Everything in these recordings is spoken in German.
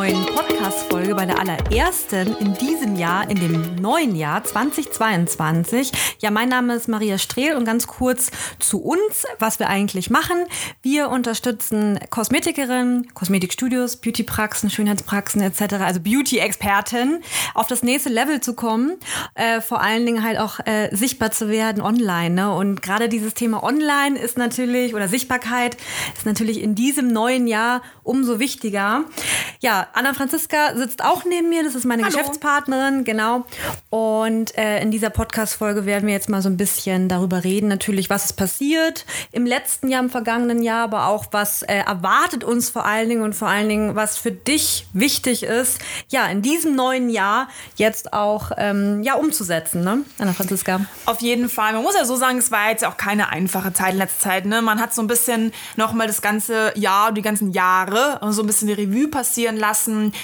Neuen Podcast-Folge, bei der allerersten in diesem Jahr, in dem neuen Jahr 2022. Ja, mein Name ist Maria Strehl und ganz kurz zu uns, was wir eigentlich machen. Wir unterstützen Kosmetikerinnen, Kosmetikstudios, Beautypraxen, Schönheitspraxen etc., also Beauty-Experten, auf das nächste Level zu kommen, äh, vor allen Dingen halt auch äh, sichtbar zu werden online. Ne? Und gerade dieses Thema Online ist natürlich, oder Sichtbarkeit ist natürlich in diesem neuen Jahr umso wichtiger. Ja, Anna Franziska sitzt auch neben mir, das ist meine Hallo. Geschäftspartnerin, genau. Und äh, in dieser Podcast-Folge werden wir jetzt mal so ein bisschen darüber reden, natürlich, was ist passiert im letzten Jahr, im vergangenen Jahr, aber auch, was äh, erwartet uns vor allen Dingen und vor allen Dingen, was für dich wichtig ist, ja, in diesem neuen Jahr jetzt auch ähm, ja, umzusetzen, ne? Anna Franziska. Auf jeden Fall. Man muss ja so sagen, es war jetzt auch keine einfache Zeit in letzter Zeit. Ne? Man hat so ein bisschen nochmal das ganze Jahr, die ganzen Jahre so ein bisschen die Revue passieren lassen,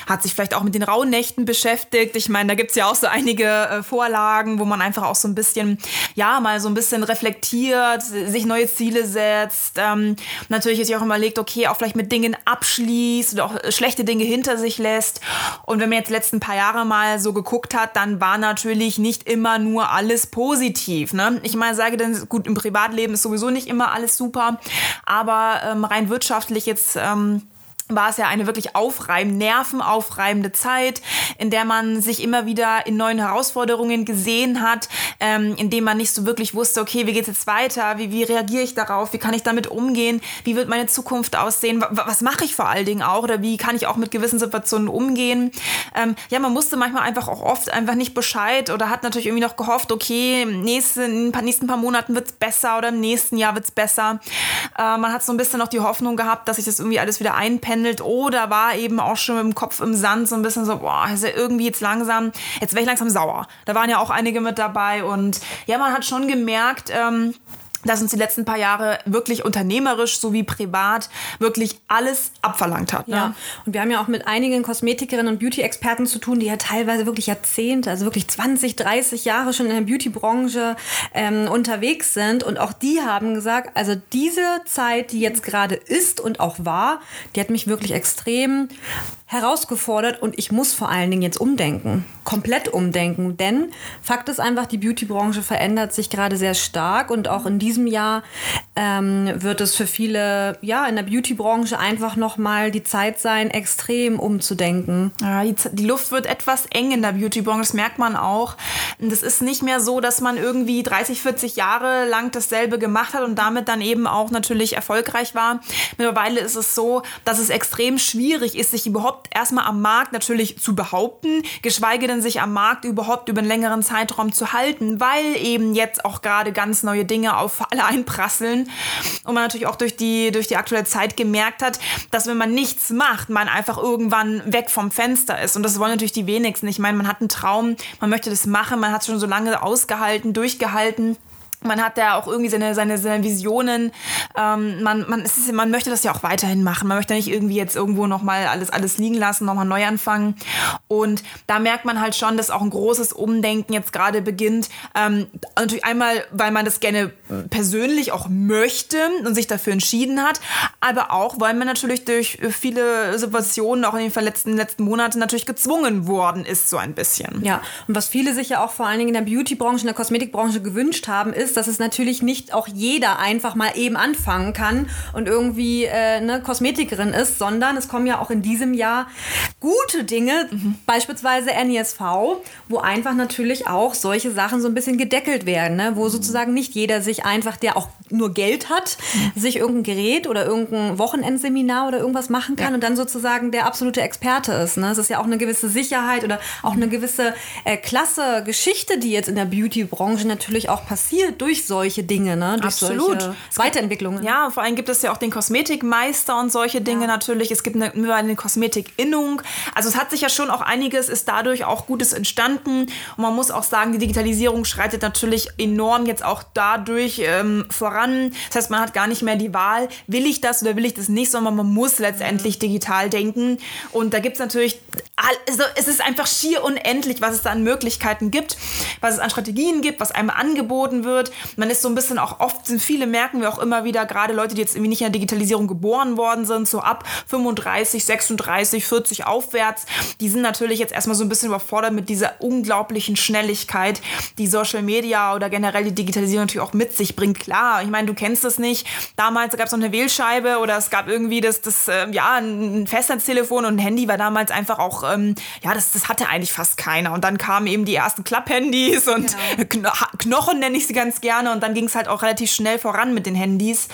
hat sich vielleicht auch mit den Rauhnächten beschäftigt. Ich meine, da gibt es ja auch so einige äh, Vorlagen, wo man einfach auch so ein bisschen, ja, mal so ein bisschen reflektiert, sich neue Ziele setzt. Ähm, natürlich ist ja auch überlegt, okay, auch vielleicht mit Dingen abschließt oder auch schlechte Dinge hinter sich lässt. Und wenn man jetzt die letzten paar Jahre mal so geguckt hat, dann war natürlich nicht immer nur alles positiv. Ne? Ich meine, sage dann, gut, im Privatleben ist sowieso nicht immer alles super, aber ähm, rein wirtschaftlich jetzt. Ähm, war es ja eine wirklich aufreibende, nervenaufreibende Zeit, in der man sich immer wieder in neuen Herausforderungen gesehen hat, ähm, in dem man nicht so wirklich wusste, okay, wie geht's jetzt weiter, wie, wie reagiere ich darauf, wie kann ich damit umgehen, wie wird meine Zukunft aussehen, was, mache ich vor allen Dingen auch? Oder wie kann ich auch mit gewissen Situationen umgehen. Ähm, ja, man musste manchmal einfach auch oft einfach nicht Bescheid oder hat natürlich irgendwie noch gehofft, okay, nächste, in den nächsten paar Monaten wird's besser oder im nächsten Jahr wird's besser. Äh, man hat so ein bisschen noch die Hoffnung gehabt, dass sich das irgendwie alles wieder einpendelt oder war eben auch schon mit dem Kopf im Sand so ein bisschen so, boah, ist ja irgendwie jetzt langsam, jetzt wäre ich langsam sauer. Da waren ja auch einige mit dabei und ja, man hat schon gemerkt, ähm, dass uns die letzten paar Jahre wirklich unternehmerisch sowie privat wirklich alles abverlangt hat. Ne? Ja, und wir haben ja auch mit einigen Kosmetikerinnen und Beauty-Experten zu tun, die ja teilweise wirklich Jahrzehnte, also wirklich 20, 30 Jahre schon in der Beauty-Branche ähm, unterwegs sind. Und auch die haben gesagt, also diese Zeit, die jetzt gerade ist und auch war, die hat mich wirklich extrem herausgefordert und ich muss vor allen Dingen jetzt umdenken, komplett umdenken, denn Fakt ist einfach, die Beauty-Branche verändert sich gerade sehr stark und auch in diesem Jahr ähm, wird es für viele, ja, in der Beauty-Branche einfach nochmal die Zeit sein, extrem umzudenken. Ja, die, die Luft wird etwas eng in der Beauty-Branche, das merkt man auch. Es ist nicht mehr so, dass man irgendwie 30, 40 Jahre lang dasselbe gemacht hat und damit dann eben auch natürlich erfolgreich war. Mittlerweile ist es so, dass es extrem schwierig ist, sich überhaupt erstmal am Markt natürlich zu behaupten, geschweige denn sich am Markt überhaupt über einen längeren Zeitraum zu halten, weil eben jetzt auch gerade ganz neue Dinge auf alle einprasseln und man natürlich auch durch die, durch die aktuelle Zeit gemerkt hat, dass wenn man nichts macht, man einfach irgendwann weg vom Fenster ist und das wollen natürlich die wenigsten. Ich meine, man hat einen Traum, man möchte das machen, man hat es schon so lange ausgehalten, durchgehalten man hat ja auch irgendwie seine, seine, seine Visionen. Ähm, man, man, ist, man möchte das ja auch weiterhin machen. Man möchte nicht irgendwie jetzt irgendwo nochmal alles, alles liegen lassen, nochmal neu anfangen. Und da merkt man halt schon, dass auch ein großes Umdenken jetzt gerade beginnt. Ähm, natürlich einmal, weil man das gerne persönlich auch möchte und sich dafür entschieden hat, aber auch, weil man natürlich durch viele Situationen auch in den letzten, letzten Monaten natürlich gezwungen worden ist, so ein bisschen. Ja, und was viele sich ja auch vor allen Dingen in der Beauty-Branche, in der Kosmetikbranche gewünscht haben, ist, dass es natürlich nicht auch jeder einfach mal eben anfangen kann und irgendwie äh, eine Kosmetikerin ist, sondern es kommen ja auch in diesem Jahr gute Dinge, mhm. beispielsweise NESV, wo einfach natürlich auch solche Sachen so ein bisschen gedeckelt werden, ne? wo mhm. sozusagen nicht jeder sich einfach, der auch nur Geld hat, mhm. sich irgendein Gerät oder irgendein Wochenendseminar oder irgendwas machen kann ja. und dann sozusagen der absolute Experte ist. Ne? Es ist ja auch eine gewisse Sicherheit oder auch eine gewisse äh, klasse Geschichte, die jetzt in der Beauty-Branche natürlich auch passiert durch solche Dinge, ne? durch Absolut. solche Weiterentwicklungen. Ja, vor allem gibt es ja auch den Kosmetikmeister und solche Dinge ja. natürlich. Es gibt eine, eine Kosmetik-Innung. Also es hat sich ja schon auch einiges, ist dadurch auch Gutes entstanden. Und man muss auch sagen, die Digitalisierung schreitet natürlich enorm jetzt auch dadurch ähm, voran. Das heißt, man hat gar nicht mehr die Wahl, will ich das oder will ich das nicht, sondern man muss letztendlich digital denken. Und da gibt es natürlich, also es ist einfach schier unendlich, was es da an Möglichkeiten gibt, was es an Strategien gibt, was einem angeboten wird. Man ist so ein bisschen auch oft, sind viele merken wir auch immer wieder, gerade Leute, die jetzt irgendwie nicht in der Digitalisierung geboren worden sind, so ab 35, 36, 40 aufwärts, die sind natürlich jetzt erstmal so ein bisschen überfordert mit dieser unglaublichen Schnelligkeit, die Social Media oder generell die Digitalisierung natürlich auch mit sich bringt. Klar, ich meine, du kennst das nicht. Damals gab es noch eine Wählscheibe oder es gab irgendwie das, das äh, ja, ein Festnetztelefon und ein Handy war damals einfach auch, ähm, ja, das, das hatte eigentlich fast keiner. Und dann kamen eben die ersten Klapphandys und genau. Knochen nenne ich sie ganz gerne. Und dann ging es halt auch relativ schnell voran mit den Handys,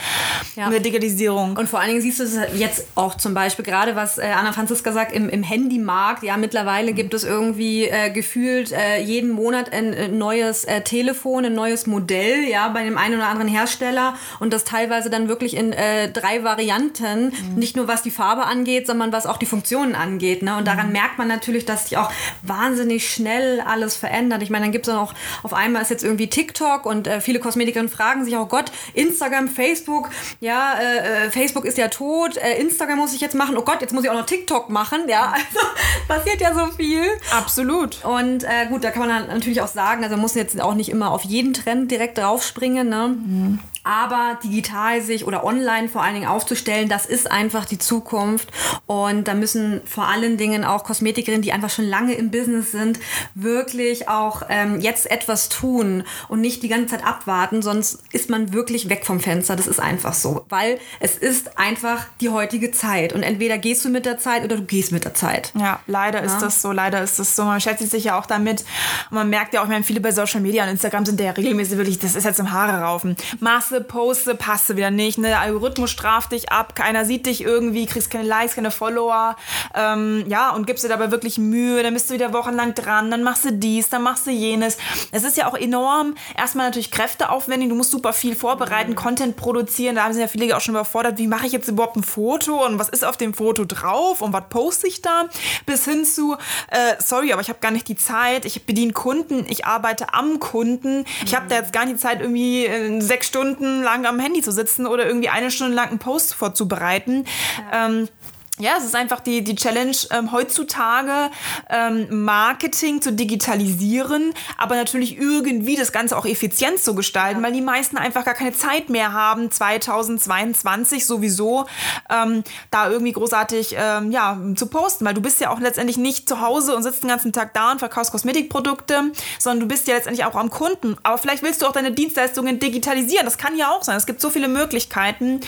ja. mit der Digitalisierung. Und vor allen Dingen siehst du es jetzt auch zum Beispiel, gerade was äh, Anna Franziska sagt, im, im Handymarkt, ja, mittlerweile gibt es irgendwie äh, gefühlt äh, jeden Monat ein, ein neues äh, Telefon, ein neues Modell, ja, bei dem einen oder anderen Hersteller und das teilweise dann wirklich in äh, drei Varianten, mhm. nicht nur was die Farbe angeht, sondern was auch die Funktionen angeht. Ne? Und daran mhm. merkt man natürlich, dass sich auch wahnsinnig schnell alles verändert. Ich meine, dann gibt es auch auf einmal ist jetzt irgendwie TikTok und äh, viele Kosmetikerinnen fragen sich, oh Gott, Instagram, Facebook, ja, äh, äh, Facebook ist ja tot, äh, Instagram muss ich jetzt machen, oh Gott, jetzt muss ich auch noch TikTok machen, ja, also passiert ja so viel. Absolut. Und äh, gut, da kann man dann natürlich auch sagen, also man muss jetzt auch nicht immer auf jeden Trend direkt draufspringen, ne? Mhm. Aber digital sich oder online vor allen Dingen aufzustellen, das ist einfach die Zukunft. Und da müssen vor allen Dingen auch Kosmetikerinnen, die einfach schon lange im Business sind, wirklich auch ähm, jetzt etwas tun und nicht die ganze Zeit abwarten, sonst ist man wirklich weg vom Fenster. Das ist einfach so, weil es ist einfach die heutige Zeit. Und entweder gehst du mit der Zeit oder du gehst mit der Zeit. Ja, leider ja. ist das so, leider ist das so. Man beschäftigt sich ja auch damit. Und man merkt ja auch, ich meine, viele bei Social Media und Instagram sind ja regelmäßig wirklich, das ist jetzt im Haare raufen. Maß Masse poste, passt wieder nicht. Ne? Der Algorithmus straft dich ab, keiner sieht dich irgendwie, kriegst keine Likes, keine Follower. Ähm, ja, und gibst dir dabei wirklich Mühe, dann bist du wieder wochenlang dran, dann machst du dies, dann machst du jenes. Es ist ja auch enorm, erstmal natürlich kräfteaufwendig, du musst super viel vorbereiten. Content produzieren, da haben sich ja viele auch schon überfordert, wie mache ich jetzt überhaupt ein Foto und was ist auf dem Foto drauf und was poste ich da? Bis hin zu, äh, sorry, aber ich habe gar nicht die Zeit, ich bediene Kunden, ich arbeite am Kunden, ich habe da jetzt gar nicht die Zeit, irgendwie äh, sechs Stunden Stunden lang am Handy zu sitzen oder irgendwie eine Stunde lang einen Post vorzubereiten. Ja. Ähm, ja, es ist einfach die, die Challenge ähm, heutzutage, ähm, Marketing zu digitalisieren, aber natürlich irgendwie das Ganze auch effizient zu gestalten, ja. weil die meisten einfach gar keine Zeit mehr haben, 2022 sowieso, ähm, da irgendwie großartig ähm, ja, zu posten, weil du bist ja auch letztendlich nicht zu Hause und sitzt den ganzen Tag da und verkaufst Kosmetikprodukte, sondern du bist ja letztendlich auch am Kunden. Aber vielleicht willst du auch deine Dienstleistungen digitalisieren, das kann ja auch sein. Es gibt so viele Möglichkeiten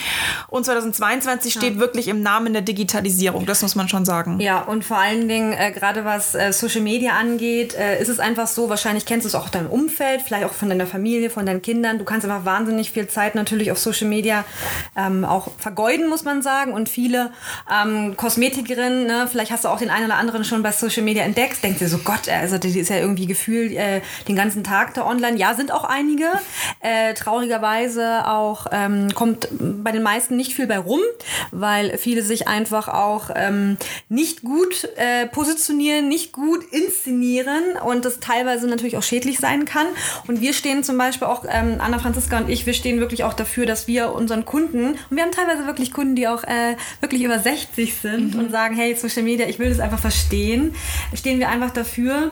und 2022 ja. steht wirklich im Namen der Digitalisierung Digitalisierung, das muss man schon sagen. Ja, und vor allen Dingen, äh, gerade was äh, Social Media angeht, äh, ist es einfach so, wahrscheinlich kennst du es auch deinem Umfeld, vielleicht auch von deiner Familie, von deinen Kindern. Du kannst einfach wahnsinnig viel Zeit natürlich auf Social Media ähm, auch vergeuden, muss man sagen. Und viele ähm, Kosmetikerinnen, ne, vielleicht hast du auch den einen oder anderen schon bei Social Media entdeckt, denkst dir so, Gott, also die ist ja irgendwie gefühlt äh, den ganzen Tag da online. Ja, sind auch einige. Äh, traurigerweise auch ähm, kommt bei den meisten nicht viel bei rum, weil viele sich einfach einfach auch ähm, nicht gut äh, positionieren, nicht gut inszenieren und das teilweise natürlich auch schädlich sein kann. Und wir stehen zum Beispiel auch, ähm, Anna Franziska und ich, wir stehen wirklich auch dafür, dass wir unseren Kunden, und wir haben teilweise wirklich Kunden, die auch äh, wirklich über 60 sind mhm. und sagen, hey, Social Media, ich will das einfach verstehen, stehen wir einfach dafür,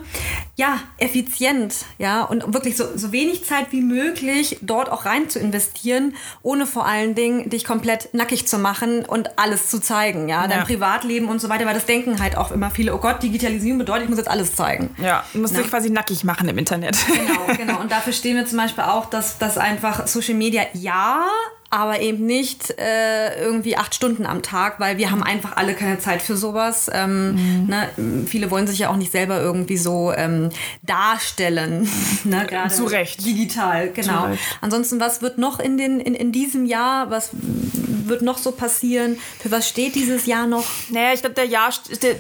ja, effizient, ja, und wirklich so, so wenig Zeit wie möglich dort auch rein zu investieren, ohne vor allen Dingen dich komplett nackig zu machen und alles zu zeigen, ja, dein ja. Privatleben und so weiter, weil das denken halt auch immer viele, oh Gott, Digitalisierung bedeutet, ich muss jetzt alles zeigen. Ja, du musst dich quasi nackig machen im Internet. Genau, genau. Und dafür stehen wir zum Beispiel auch, dass, dass einfach Social Media ja aber eben nicht äh, irgendwie acht Stunden am Tag, weil wir haben einfach alle keine Zeit für sowas. Ähm, mhm. ne? Viele wollen sich ja auch nicht selber irgendwie so ähm, darstellen. ne? Gerade Zu Recht. Digital, genau. Ansonsten, was wird noch in, den, in, in diesem Jahr, was wird noch so passieren? Für was steht dieses Jahr noch? Naja, ich glaube, der Jahr,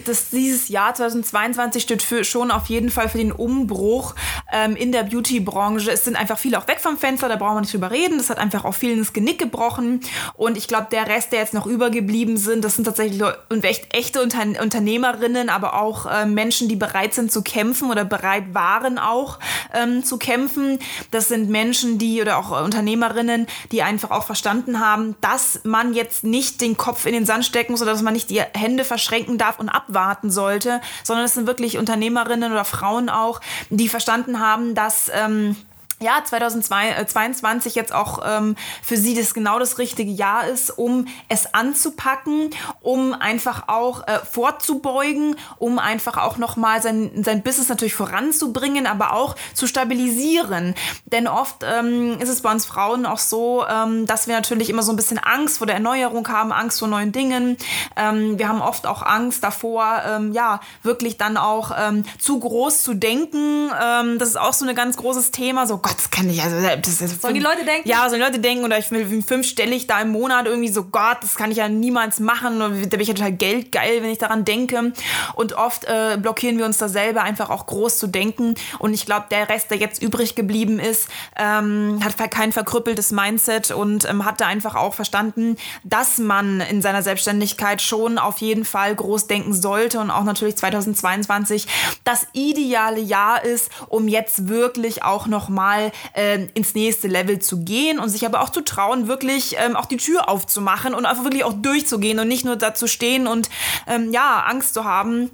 das, dieses Jahr 2022 steht für, schon auf jeden Fall für den Umbruch ähm, in der Beauty-Branche. Es sind einfach viele auch weg vom Fenster, da brauchen wir nicht drüber reden. Das hat einfach auch vielen ins Genick gebrochen. Und ich glaube, der Rest, der jetzt noch übergeblieben sind, das sind tatsächlich echt, echte Unter Unternehmerinnen, aber auch äh, Menschen, die bereit sind zu kämpfen oder bereit waren auch ähm, zu kämpfen. Das sind Menschen, die oder auch Unternehmerinnen, die einfach auch verstanden haben, dass man jetzt nicht den Kopf in den Sand stecken muss oder dass man nicht die Hände verschränken darf und abwarten sollte, sondern es sind wirklich Unternehmerinnen oder Frauen auch, die verstanden haben, dass ähm, ja, 2022 jetzt auch ähm, für sie das genau das richtige Jahr ist, um es anzupacken, um einfach auch äh, vorzubeugen, um einfach auch nochmal sein, sein Business natürlich voranzubringen, aber auch zu stabilisieren. Denn oft ähm, ist es bei uns Frauen auch so, ähm, dass wir natürlich immer so ein bisschen Angst vor der Erneuerung haben, Angst vor neuen Dingen. Ähm, wir haben oft auch Angst davor, ähm, ja, wirklich dann auch ähm, zu groß zu denken. Das ist auch so ein ganz großes Thema. So, Gott, Gott, das kann ich, also das, das Sollen die Leute denken? Ja, sollen die Leute denken oder ich will fünfstellig da im Monat irgendwie so, Gott, das kann ich ja niemals machen und da bin ich ja total geldgeil, wenn ich daran denke und oft äh, blockieren wir uns da selber einfach auch groß zu denken und ich glaube, der Rest, der jetzt übrig geblieben ist, ähm, hat kein verkrüppeltes Mindset und ähm, hat da einfach auch verstanden, dass man in seiner Selbstständigkeit schon auf jeden Fall groß denken sollte und auch natürlich 2022 das ideale Jahr ist, um jetzt wirklich auch nochmal mal äh, ins nächste Level zu gehen und sich aber auch zu trauen, wirklich ähm, auch die Tür aufzumachen und einfach wirklich auch durchzugehen und nicht nur da zu stehen und ähm, ja, Angst zu haben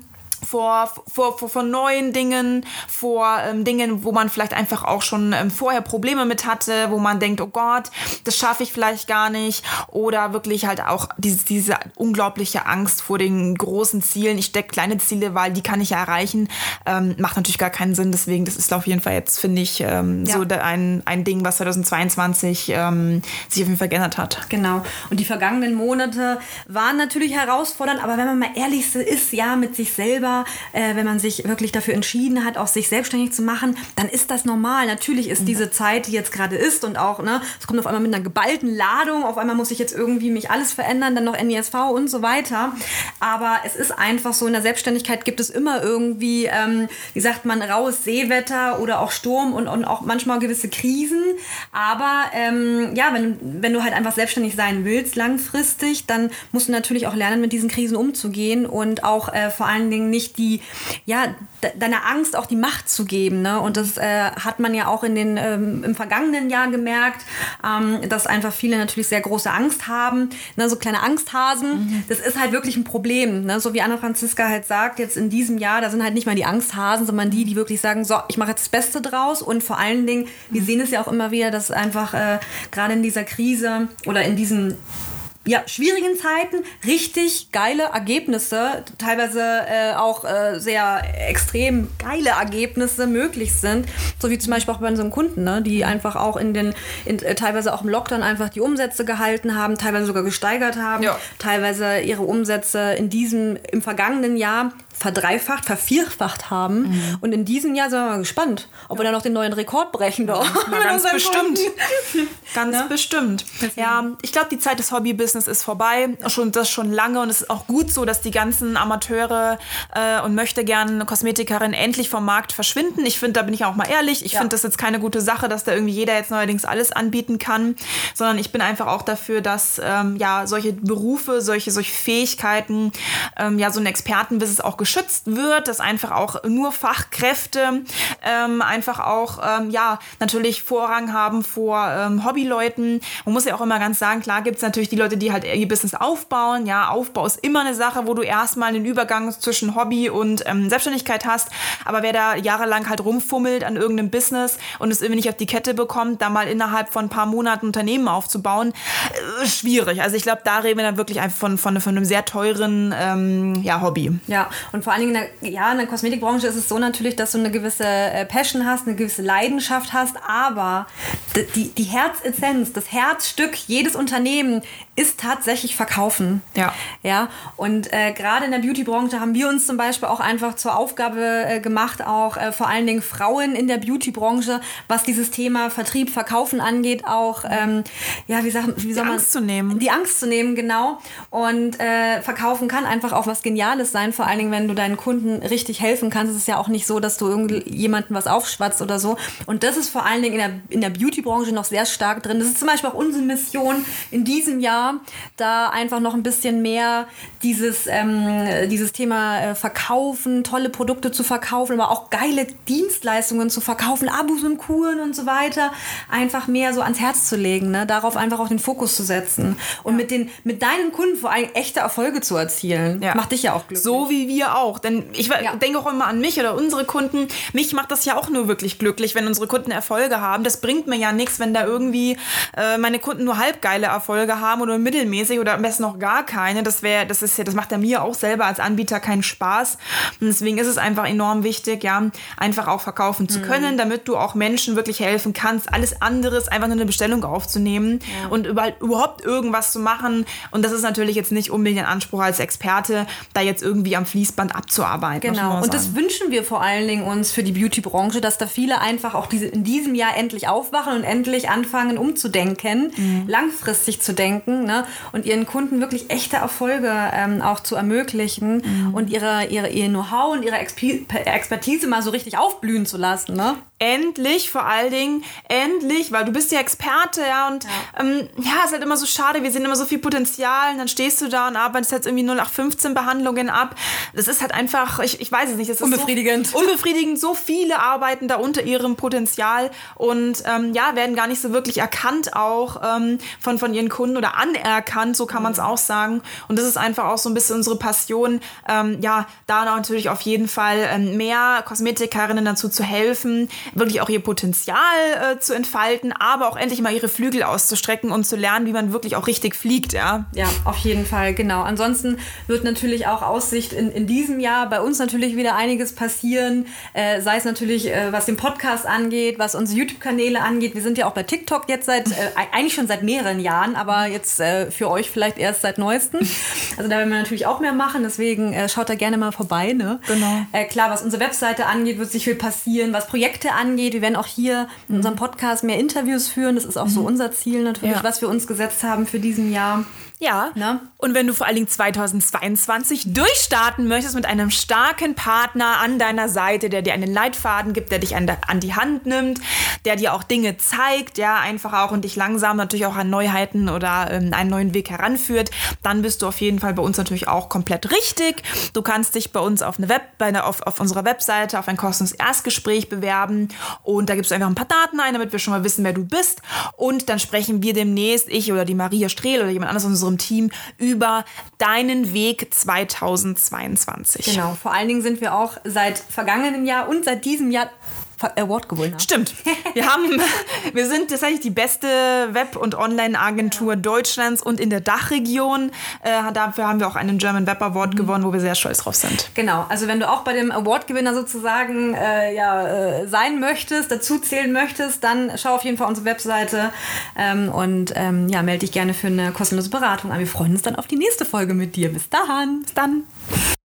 vor, vor, vor, vor neuen Dingen, vor ähm, Dingen, wo man vielleicht einfach auch schon ähm, vorher Probleme mit hatte, wo man denkt, oh Gott, das schaffe ich vielleicht gar nicht. Oder wirklich halt auch diese, diese unglaubliche Angst vor den großen Zielen. Ich stecke kleine Ziele, weil die kann ich ja erreichen. Ähm, macht natürlich gar keinen Sinn. Deswegen, das ist auf jeden Fall jetzt, finde ich, ähm, ja. so ein, ein Ding, was 2022 ähm, sich auf jeden Fall geändert hat. Genau. Und die vergangenen Monate waren natürlich herausfordernd, aber wenn man mal ehrlich ist, ja, mit sich selber selber, äh, wenn man sich wirklich dafür entschieden hat, auch sich selbstständig zu machen, dann ist das normal. Natürlich ist diese Zeit, die jetzt gerade ist und auch, ne, es kommt auf einmal mit einer geballten Ladung, auf einmal muss ich jetzt irgendwie mich alles verändern, dann noch NISV und so weiter. Aber es ist einfach so, in der Selbstständigkeit gibt es immer irgendwie, ähm, wie sagt man, raues Seewetter oder auch Sturm und, und auch manchmal gewisse Krisen. Aber ähm, ja, wenn, wenn du halt einfach selbstständig sein willst, langfristig, dann musst du natürlich auch lernen, mit diesen Krisen umzugehen und auch äh, vor allen Dingen nicht nicht die, ja, deiner Angst auch die Macht zu geben. Ne? Und das äh, hat man ja auch in den, ähm, im vergangenen Jahr gemerkt, ähm, dass einfach viele natürlich sehr große Angst haben. Ne? So kleine Angsthasen. Mhm. Das ist halt wirklich ein Problem. Ne? So wie Anna Franziska halt sagt, jetzt in diesem Jahr, da sind halt nicht mal die Angsthasen, sondern die, die wirklich sagen, so, ich mache jetzt das Beste draus. Und vor allen Dingen, wir sehen es ja auch immer wieder, dass einfach äh, gerade in dieser Krise oder in diesen ja, schwierigen Zeiten richtig geile Ergebnisse, teilweise äh, auch äh, sehr extrem geile Ergebnisse möglich sind. So wie zum Beispiel auch bei unseren Kunden, ne, die einfach auch in den, in, äh, teilweise auch im Lockdown einfach die Umsätze gehalten haben, teilweise sogar gesteigert haben, ja. teilweise ihre Umsätze in diesem, im vergangenen Jahr verdreifacht, vervierfacht haben. Mhm. Und in diesem Jahr sind wir mal gespannt, ob ja. wir dann noch den neuen Rekord brechen. Doch. Ja, ganz bestimmt. ganz ja? bestimmt. Ja, ich glaube, die Zeit des Hobbybusiness ist vorbei. Schon, das schon lange. Und es ist auch gut so, dass die ganzen Amateure äh, und möchte gern Kosmetikerinnen endlich vom Markt verschwinden. Ich finde, da bin ich auch mal ehrlich. Ich ja. finde das jetzt keine gute Sache, dass da irgendwie jeder jetzt neuerdings alles anbieten kann. Sondern ich bin einfach auch dafür, dass ähm, ja solche Berufe, solche, solche Fähigkeiten, ähm, ja so ein Expertenwissen auch geschützt wird, dass einfach auch nur Fachkräfte ähm, einfach auch, ähm, ja, natürlich Vorrang haben vor ähm, Hobbyleuten. Man muss ja auch immer ganz sagen, klar gibt es natürlich die Leute, die halt ihr Business aufbauen. Ja, Aufbau ist immer eine Sache, wo du erstmal den Übergang zwischen Hobby und ähm, Selbstständigkeit hast. Aber wer da jahrelang halt rumfummelt an irgendeinem Business und es irgendwie nicht auf die Kette bekommt, da mal innerhalb von ein paar Monaten Unternehmen aufzubauen, äh, schwierig. Also ich glaube, da reden wir dann wirklich einfach von, von, von einem sehr teuren ähm, ja, Hobby. Ja, und und vor allen Dingen in der, ja, in der Kosmetikbranche ist es so natürlich, dass du eine gewisse äh, Passion hast, eine gewisse Leidenschaft hast, aber die, die Herzessenz, das Herzstück jedes Unternehmen ist tatsächlich Verkaufen. Ja. Ja. Und äh, gerade in der Beauty-Branche haben wir uns zum Beispiel auch einfach zur Aufgabe äh, gemacht, auch äh, vor allen Dingen Frauen in der Beauty-Branche, was dieses Thema Vertrieb, Verkaufen angeht, auch ähm, ja, wie, sagen, wie soll die man Angst zu nehmen. Die Angst zu nehmen, genau. Und äh, verkaufen kann einfach auch was Geniales sein, vor allen Dingen, wenn du deinen Kunden richtig helfen kannst. Es ist ja auch nicht so, dass du irgendjemanden was aufschwatzt oder so. Und das ist vor allen Dingen in der, in der Beauty-Branche noch sehr stark drin. Das ist zum Beispiel auch unsere Mission in diesem Jahr, da einfach noch ein bisschen mehr dieses, ähm, dieses Thema äh, Verkaufen, tolle Produkte zu verkaufen, aber auch geile Dienstleistungen zu verkaufen, Abos und Kuren und so weiter, einfach mehr so ans Herz zu legen, ne? darauf einfach auch den Fokus zu setzen und ja. mit, den, mit deinen Kunden vor allem echte Erfolge zu erzielen. Ja. Macht dich ja auch glücklich. So wie wir auch, denn ich ja. denke auch immer an mich oder unsere Kunden. Mich macht das ja auch nur wirklich glücklich, wenn unsere Kunden Erfolge haben. Das bringt mir ja nichts, wenn da irgendwie äh, meine Kunden nur halbgeile Erfolge haben oder mittelmäßig oder am besten noch gar keine. Das wäre, das ist ja, das macht ja mir auch selber als Anbieter keinen Spaß. Und deswegen ist es einfach enorm wichtig, ja, einfach auch verkaufen zu mhm. können, damit du auch Menschen wirklich helfen kannst. Alles andere ist einfach nur eine Bestellung aufzunehmen ja. und überhaupt irgendwas zu machen. Und das ist natürlich jetzt nicht unbedingt ein Anspruch als Experte, da jetzt irgendwie am Fließband abzuarbeiten. Genau. Und das wünschen wir vor allen Dingen uns für die Beauty-Branche, dass da viele einfach auch diese, in diesem Jahr endlich aufwachen und endlich anfangen umzudenken, mhm. langfristig zu denken ne? und ihren Kunden wirklich echte Erfolge ähm, auch zu ermöglichen mhm. und ihre, ihre, ihr Know-how und ihre Expertise mal so richtig aufblühen zu lassen. Ne? endlich, vor allen Dingen, endlich, weil du bist ja Experte, ja, und ja. Ähm, ja, ist halt immer so schade, wir sehen immer so viel Potenzial und dann stehst du da und arbeitest jetzt irgendwie 0815 Behandlungen ab. Das ist halt einfach, ich, ich weiß es nicht, das ist unbefriedigend. So, unbefriedigend, so viele arbeiten da unter ihrem Potenzial und ähm, ja, werden gar nicht so wirklich erkannt auch ähm, von, von ihren Kunden oder anerkannt, so kann man es mhm. auch sagen. Und das ist einfach auch so ein bisschen unsere Passion, ähm, ja, da natürlich auf jeden Fall ähm, mehr Kosmetikerinnen dazu zu helfen, wirklich auch ihr Potenzial äh, zu entfalten, aber auch endlich mal ihre Flügel auszustrecken und zu lernen, wie man wirklich auch richtig fliegt, ja. Ja, auf jeden Fall, genau. Ansonsten wird natürlich auch Aussicht in, in diesem Jahr bei uns natürlich wieder einiges passieren, äh, sei es natürlich, äh, was den Podcast angeht, was unsere YouTube-Kanäle angeht. Wir sind ja auch bei TikTok jetzt seit, äh, eigentlich schon seit mehreren Jahren, aber jetzt äh, für euch vielleicht erst seit neuestem. Also da werden wir natürlich auch mehr machen, deswegen äh, schaut da gerne mal vorbei. Ne? Genau. klar, was unsere Webseite angeht, wird sich viel passieren, was Projekte angeht. Wir werden auch hier in unserem Podcast mehr Interviews führen. Das ist auch so mhm. unser Ziel natürlich, ja. was wir uns gesetzt haben für diesen Jahr. Ja. Na? Und wenn du vor allen Dingen 2022 durchstarten möchtest mit einem starken Partner an deiner Seite, der dir einen Leitfaden gibt, der dich an, an, die Hand nimmt, der dir auch Dinge zeigt, ja, einfach auch und dich langsam natürlich auch an Neuheiten oder ähm, einen neuen Weg heranführt, dann bist du auf jeden Fall bei uns natürlich auch komplett richtig. Du kannst dich bei uns auf, eine Web, bei eine, auf, auf unserer Webseite auf ein kostenloses Erstgespräch bewerben und da gibst du einfach ein paar Daten ein, damit wir schon mal wissen, wer du bist und dann sprechen wir demnächst, ich oder die Maria Strehl oder jemand anderes aus unserem Team, über deinen Weg 2022. Genau, vor allen Dingen sind wir auch seit vergangenem Jahr und seit diesem Jahr Award gewonnen haben. Stimmt. Wir haben, wir sind tatsächlich die beste Web- und Online-Agentur ja. Deutschlands und in der Dachregion. Äh, dafür haben wir auch einen German Web Award mhm. gewonnen, wo wir sehr stolz drauf sind. Genau. Also wenn du auch bei dem Award-Gewinner sozusagen äh, ja, äh, sein möchtest, dazu zählen möchtest, dann schau auf jeden Fall unsere Webseite ähm, und ähm, ja, melde dich gerne für eine kostenlose Beratung an. Wir freuen uns dann auf die nächste Folge mit dir. Bis dahin. Bis dann.